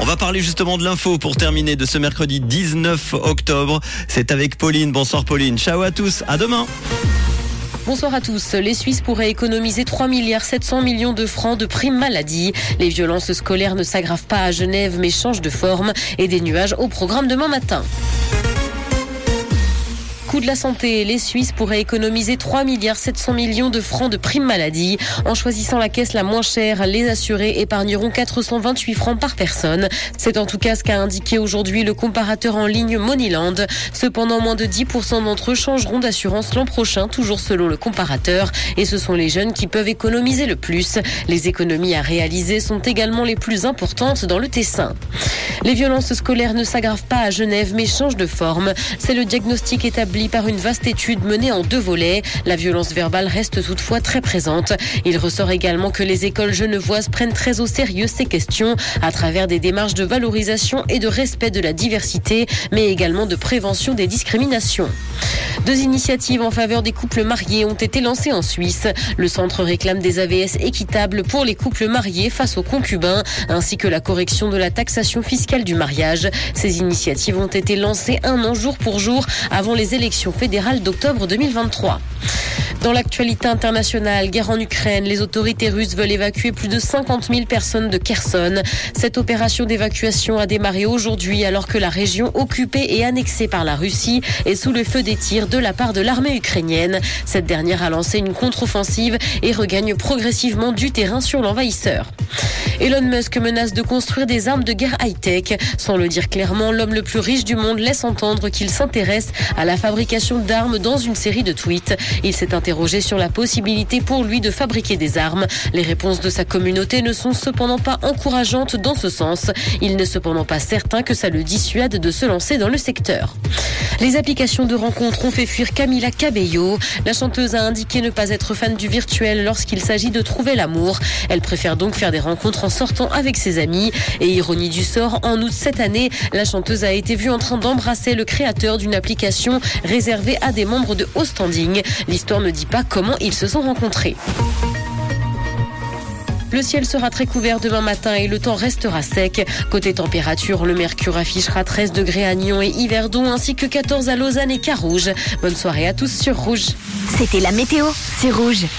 On va parler justement de l'info pour terminer de ce mercredi 19 octobre. C'est avec Pauline. Bonsoir Pauline. Ciao à tous. À demain. Bonsoir à tous. Les Suisses pourraient économiser 3 milliards 700 millions de francs de primes maladie. Les violences scolaires ne s'aggravent pas à Genève mais changent de forme et des nuages au programme demain matin. Coût de la santé, les Suisses pourraient économiser 3 milliards 700 millions de francs de primes maladie. En choisissant la caisse la moins chère, les assurés épargneront 428 francs par personne. C'est en tout cas ce qu'a indiqué aujourd'hui le comparateur en ligne Moneyland. Cependant, moins de 10% d'entre eux changeront d'assurance l'an prochain, toujours selon le comparateur. Et ce sont les jeunes qui peuvent économiser le plus. Les économies à réaliser sont également les plus importantes dans le Tessin. Les violences scolaires ne s'aggravent pas à Genève mais changent de forme. C'est le diagnostic établi par une vaste étude menée en deux volets. La violence verbale reste toutefois très présente. Il ressort également que les écoles genevoises prennent très au sérieux ces questions à travers des démarches de valorisation et de respect de la diversité, mais également de prévention des discriminations. Deux initiatives en faveur des couples mariés ont été lancées en Suisse. Le centre réclame des AVS équitables pour les couples mariés face aux concubins, ainsi que la correction de la taxation fiscale du mariage. Ces initiatives ont été lancées un an jour pour jour avant les élections fédérales d'octobre 2023. Dans l'actualité internationale, guerre en Ukraine, les autorités russes veulent évacuer plus de 50 000 personnes de Kherson. Cette opération d'évacuation a démarré aujourd'hui alors que la région occupée et annexée par la Russie est sous le feu des tirs de la part de l'armée ukrainienne. Cette dernière a lancé une contre-offensive et regagne progressivement du terrain sur l'envahisseur. Elon Musk menace de construire des armes de guerre high-tech. Sans le dire clairement, l'homme le plus riche du monde laisse entendre qu'il s'intéresse à la fabrication d'armes dans une série de tweets. Interrogé sur la possibilité pour lui de fabriquer des armes. Les réponses de sa communauté ne sont cependant pas encourageantes dans ce sens. Il n'est cependant pas certain que ça le dissuade de se lancer dans le secteur. Les applications de rencontres ont fait fuir Camila Cabello. La chanteuse a indiqué ne pas être fan du virtuel lorsqu'il s'agit de trouver l'amour. Elle préfère donc faire des rencontres en sortant avec ses amis. Et ironie du sort, en août cette année, la chanteuse a été vue en train d'embrasser le créateur d'une application réservée à des membres de haut standing. L'histoire ne pas comment ils se sont rencontrés. Le ciel sera très couvert demain matin et le temps restera sec. Côté température, le mercure affichera 13 degrés à Nyon et Yverdon ainsi que 14 à Lausanne et Carouge. Bonne soirée à tous sur Rouge. C'était la météo, c'est Rouge.